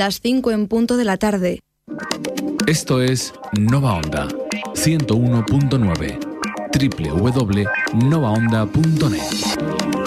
las 5 en punto de la tarde. Esto es Nova Onda 101.9 www.novaonda.net.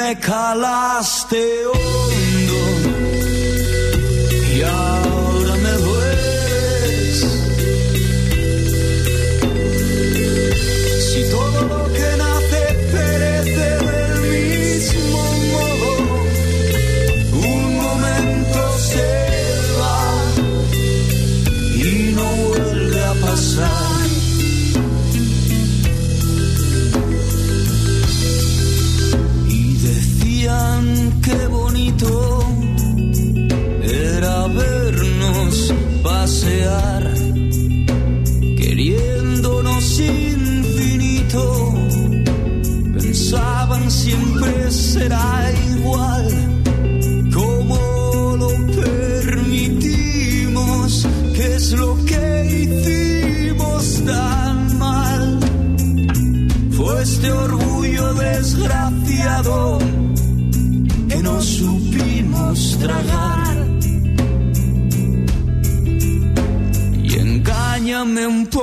me calaste hoy.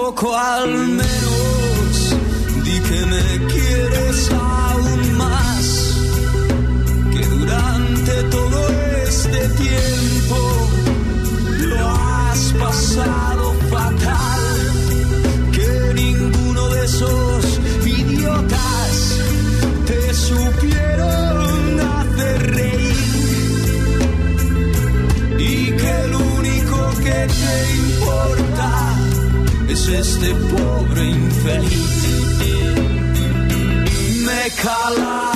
poco al menos, di que me quieres aún más que durante todo este tiempo. este pobre infelici. Me cala.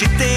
si te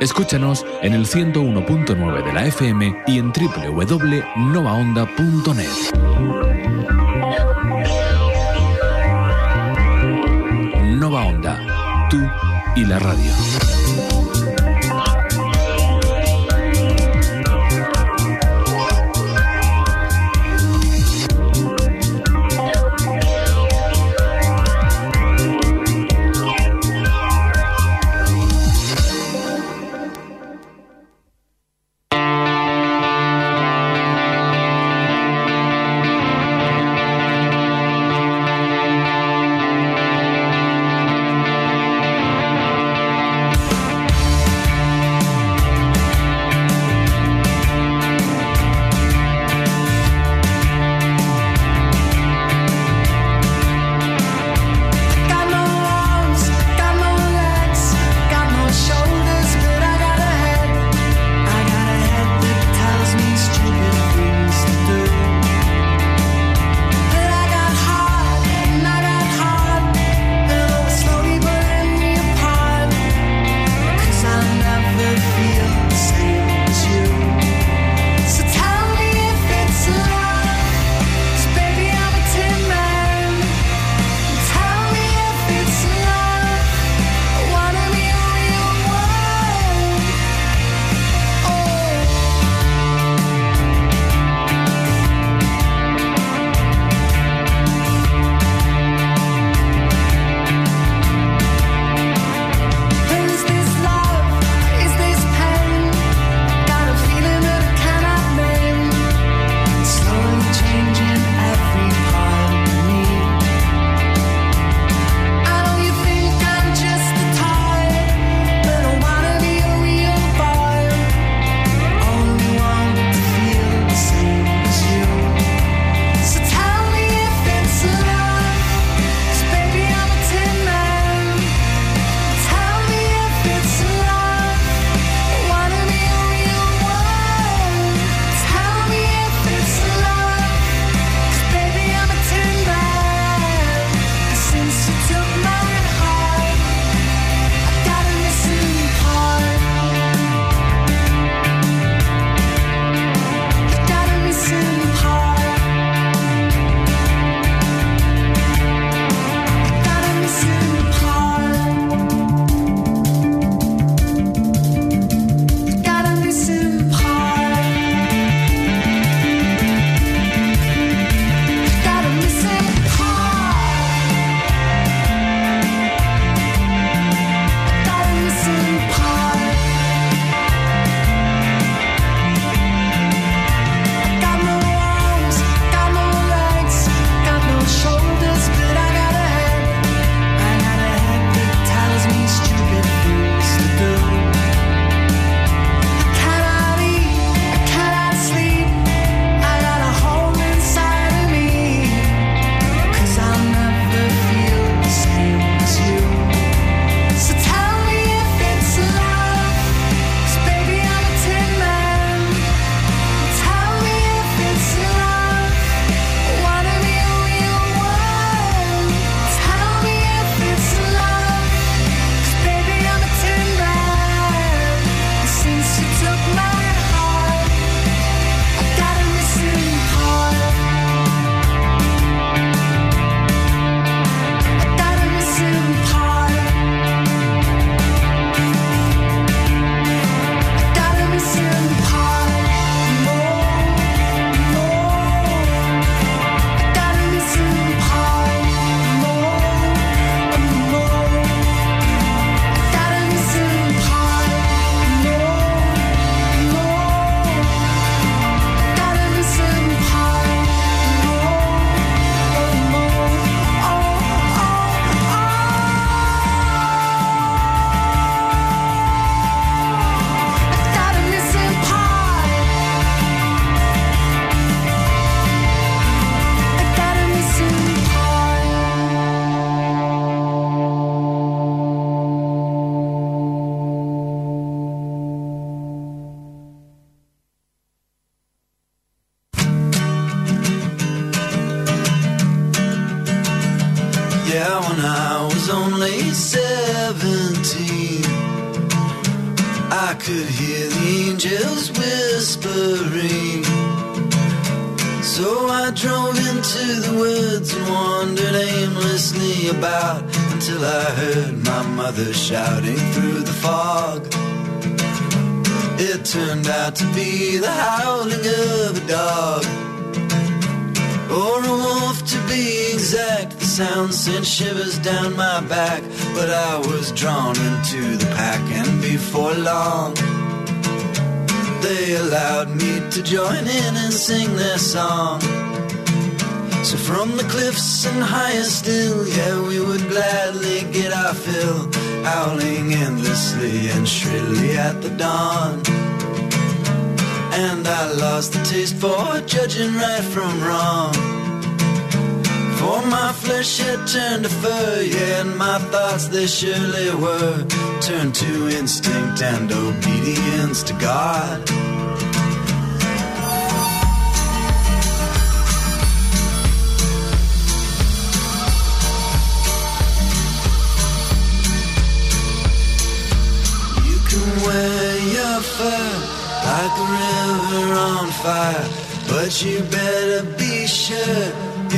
Escúchanos en el 101.9 de la FM y en www.novaonda.net. Nova Onda, tú y la radio. I could hear the angels whispering. So I drove into the woods and wandered aimlessly about until I heard my mother shouting through the fog. It turned out to be the howling of a dog. Or a wolf to be exact. The sound sent shivers down my back. But I was drawn into the pack, and before long, they allowed me to join in and sing their song. So from the cliffs and higher still, yeah, we would gladly get our fill, howling endlessly and shrilly at the dawn. And I lost the taste for judging right from wrong. For my flesh had turned to fur, yeah, and my thoughts they surely were turned to instinct and obedience to God. You can wear your fur like a river on fire, but you better be sure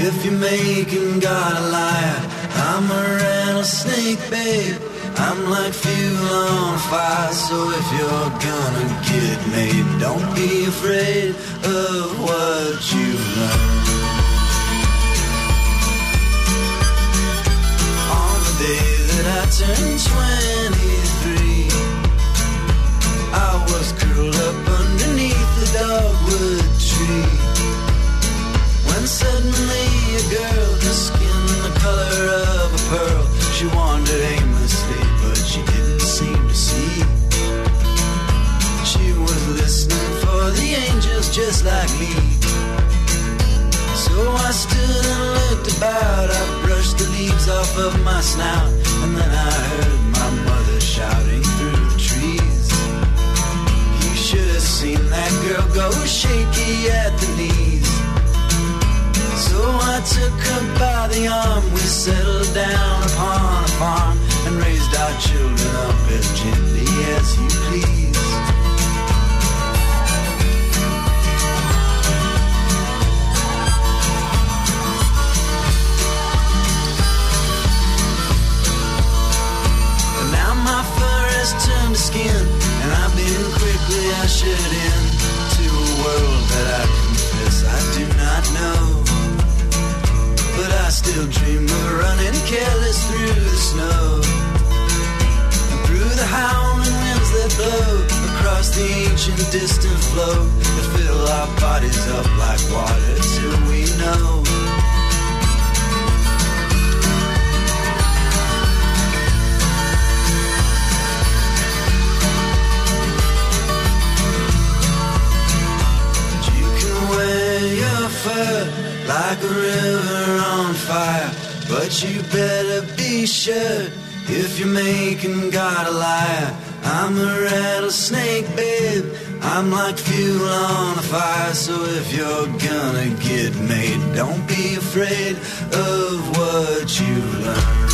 if you're making God a liar. I'm a rattlesnake, babe. I'm like fuel on fire, so if you're gonna get made, don't be afraid of what you've learned. On the day that I turned 23, just like me. So I stood and looked about. I brushed the leaves off of my snout, and then I heard my mother shouting through the trees. You should have seen that girl go shaky at the knees. So I took her by the arm. We settled down upon a farm and raised our children up as gently as you please. Has turned to skin, and I've been quickly ushered in to a world that I confess I do not know. But I still dream of running careless through the snow. And through the howling winds that blow across the ancient distant flow that fill our bodies up like water till we know. Like a river on fire, but you better be sure if you're making God a liar. I'm a rattlesnake, babe. I'm like fuel on a fire, so if you're gonna get made, don't be afraid of what you learn.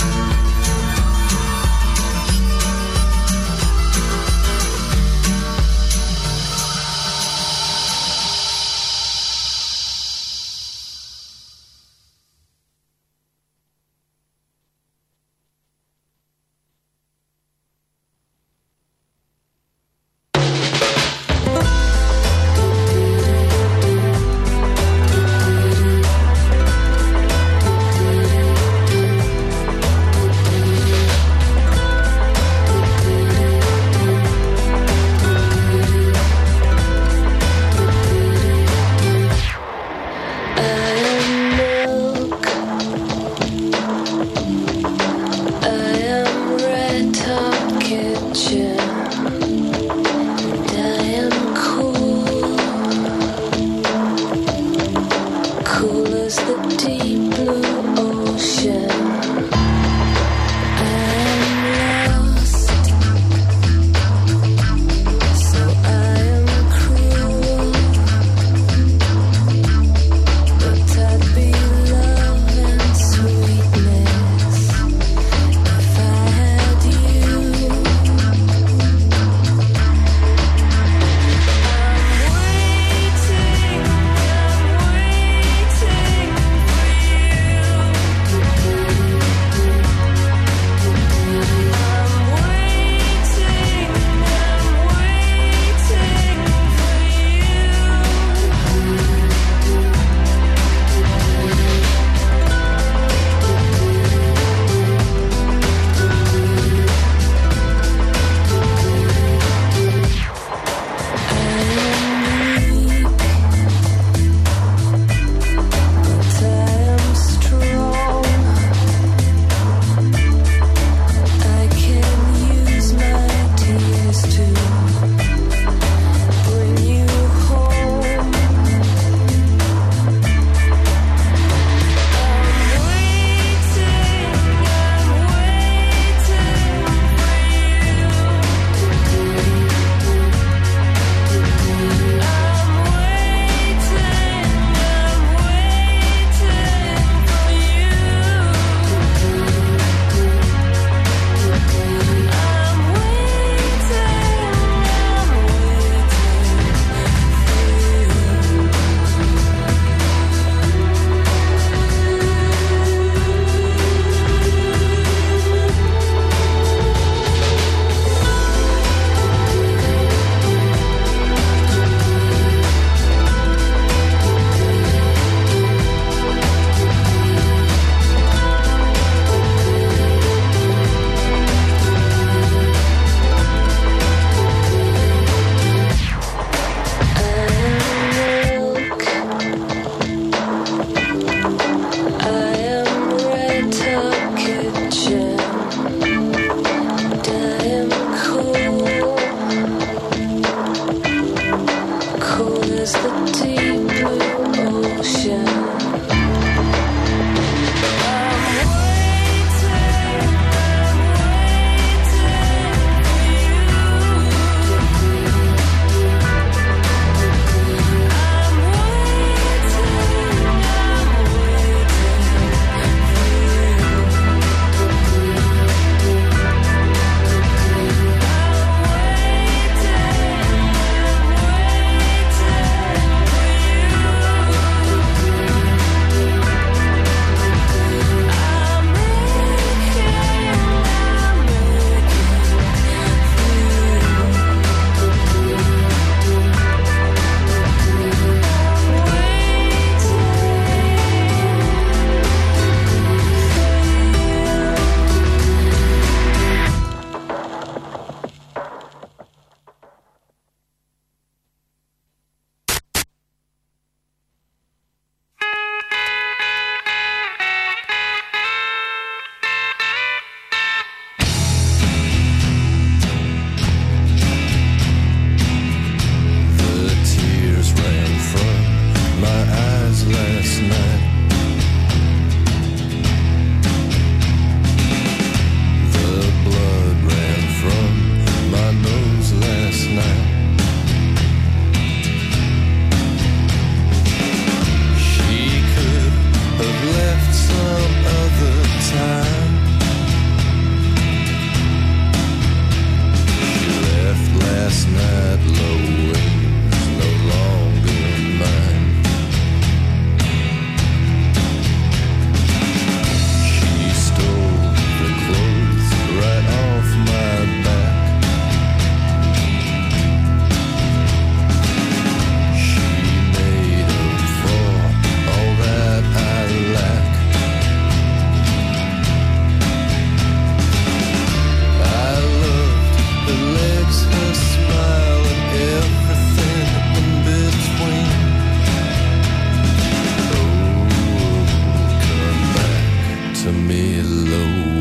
To me, Louie.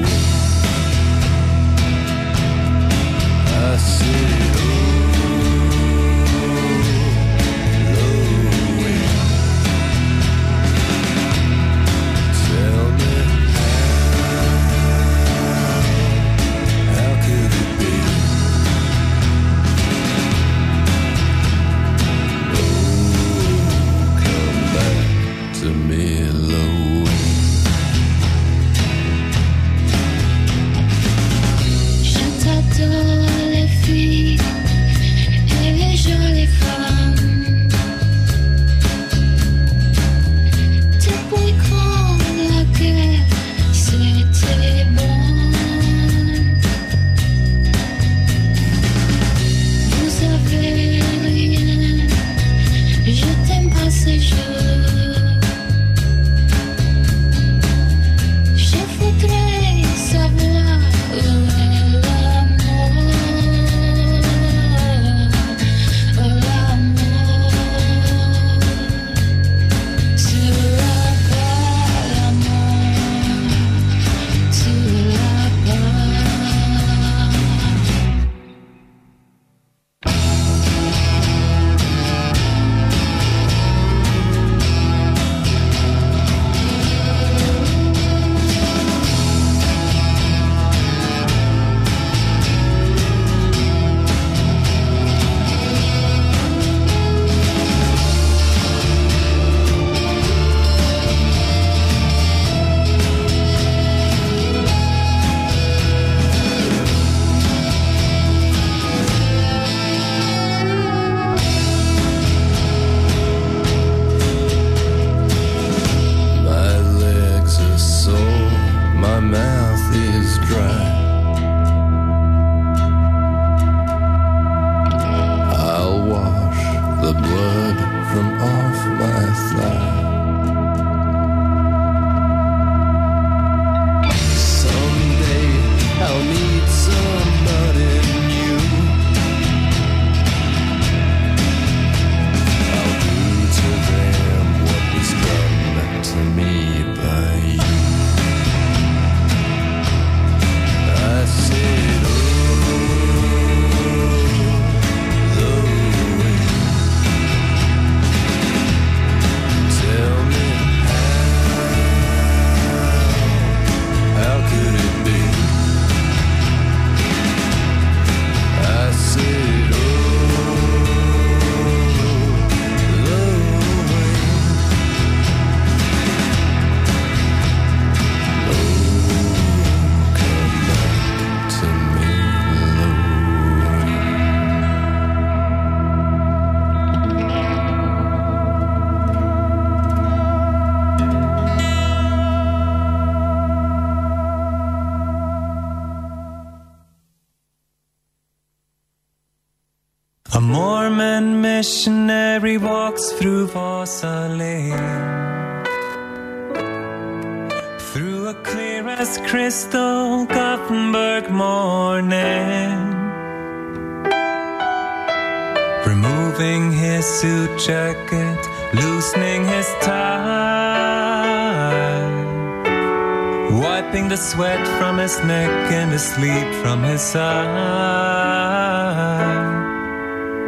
sweat from his neck and the sleep from his eye.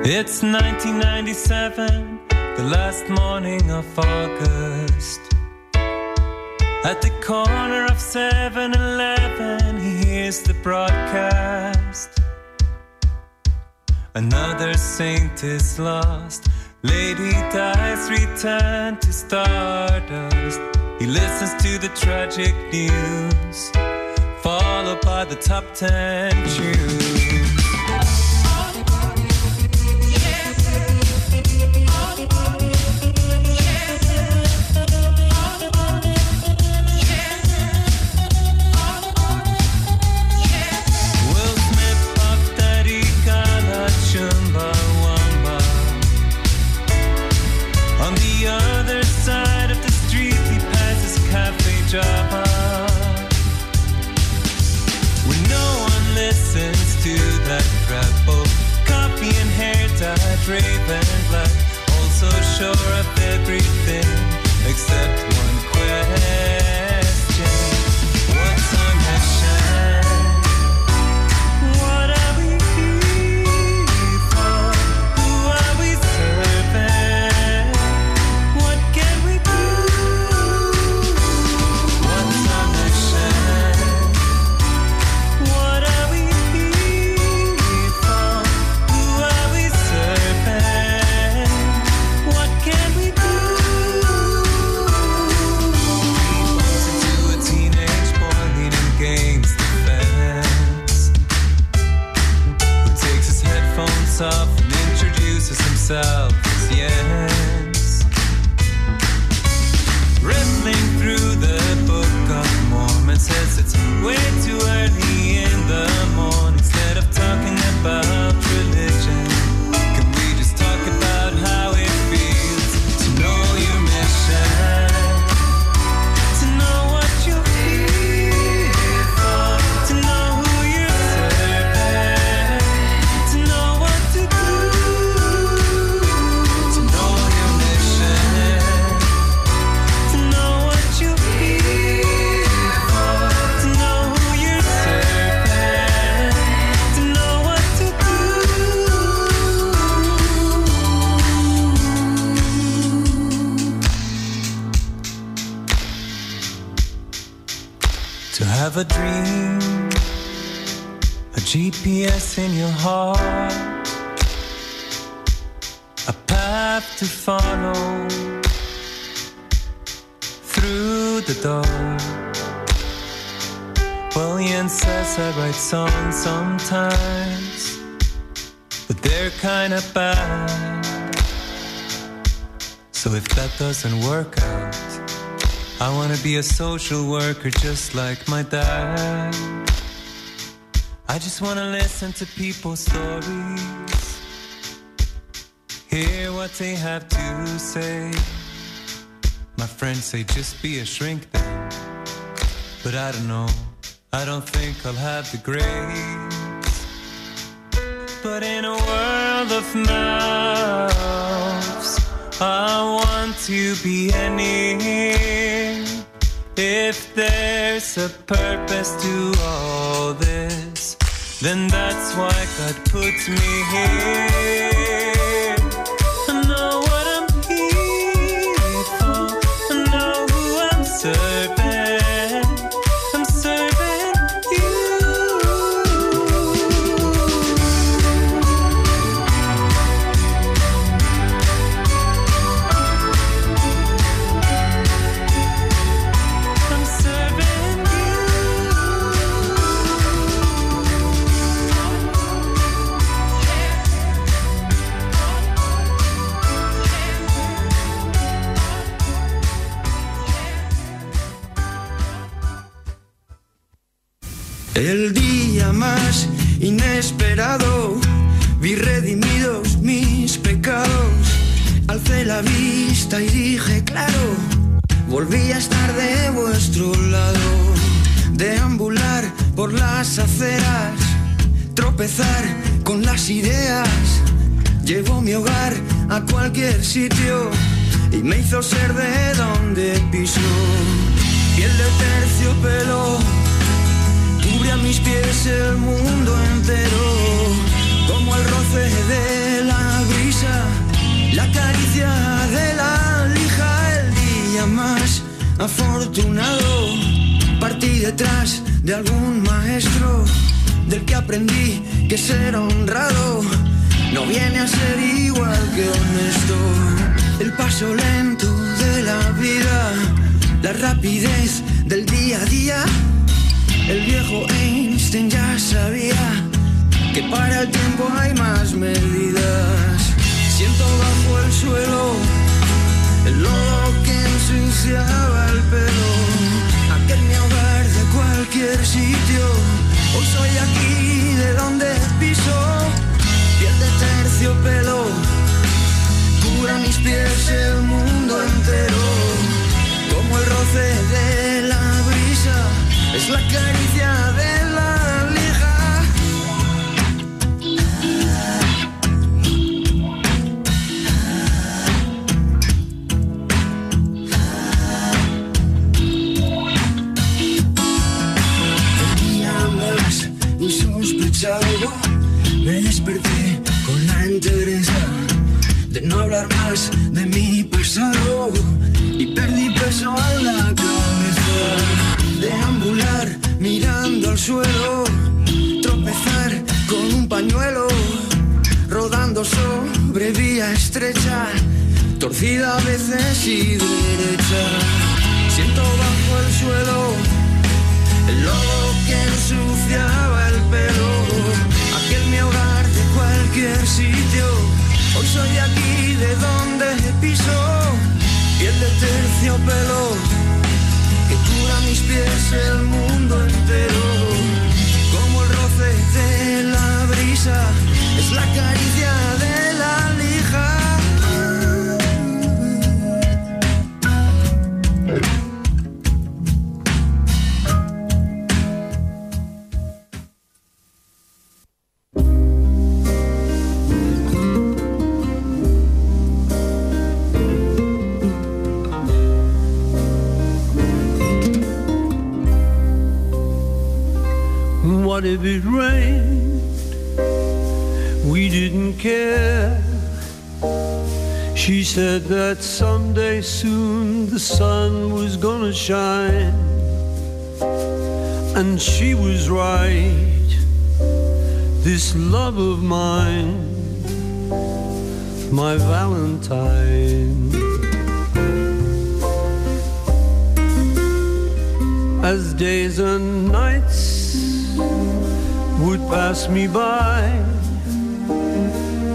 It's 1997, the last morning of August. At the corner of 7 Eleven, he hears the broadcast. Another saint is lost, lady dies, returned to stardust. He listens to the tragic news, followed by the top ten tunes. be a social worker just like my dad. I just wanna listen to people's stories, hear what they have to say. My friends say just be a shrink then, but I don't know. I don't think I'll have the grace. But in a world of mouths, I want to be any. If there's a purpose to all this, then that's why God put me here. the sun was gonna shine. And she was right, this love of mine, my Valentine. As days and nights would pass me by,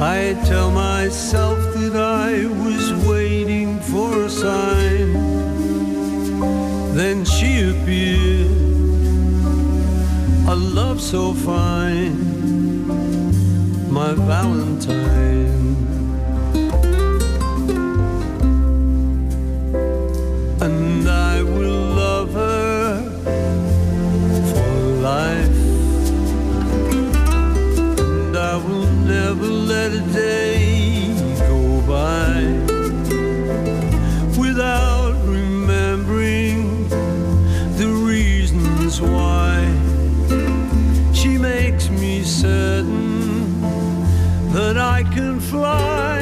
I tell myself that I was waiting for a sign. Then she appeared, a love so fine, my Valentine. And I will love her for life. And I will never let a day can fly,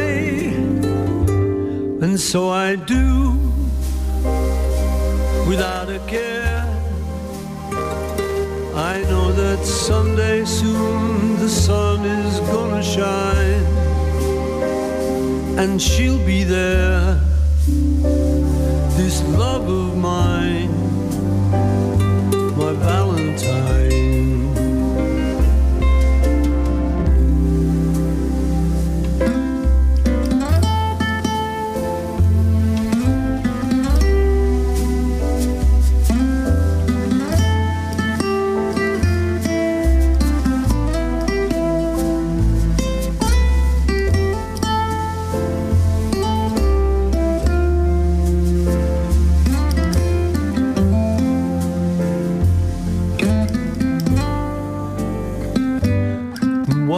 and so I do without a care. I know that someday soon the sun is gonna shine, and she'll be there. This love of mine, my Valentine.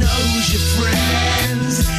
Who's your friends.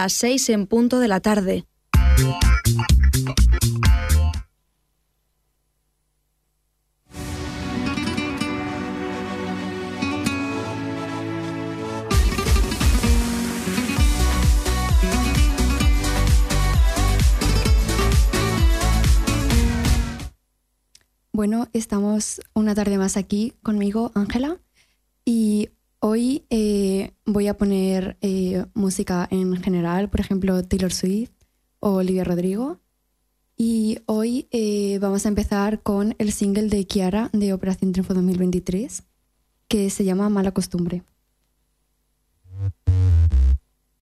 Las seis en punto de la tarde. Bueno, estamos una tarde más aquí conmigo, Ángela, y hoy eh, voy a poner eh, música en general, por ejemplo, Taylor Swift o Olivia Rodrigo. Y hoy eh, vamos a empezar con el single de Kiara de Operación Triunfo 2023, que se llama Mala Costumbre.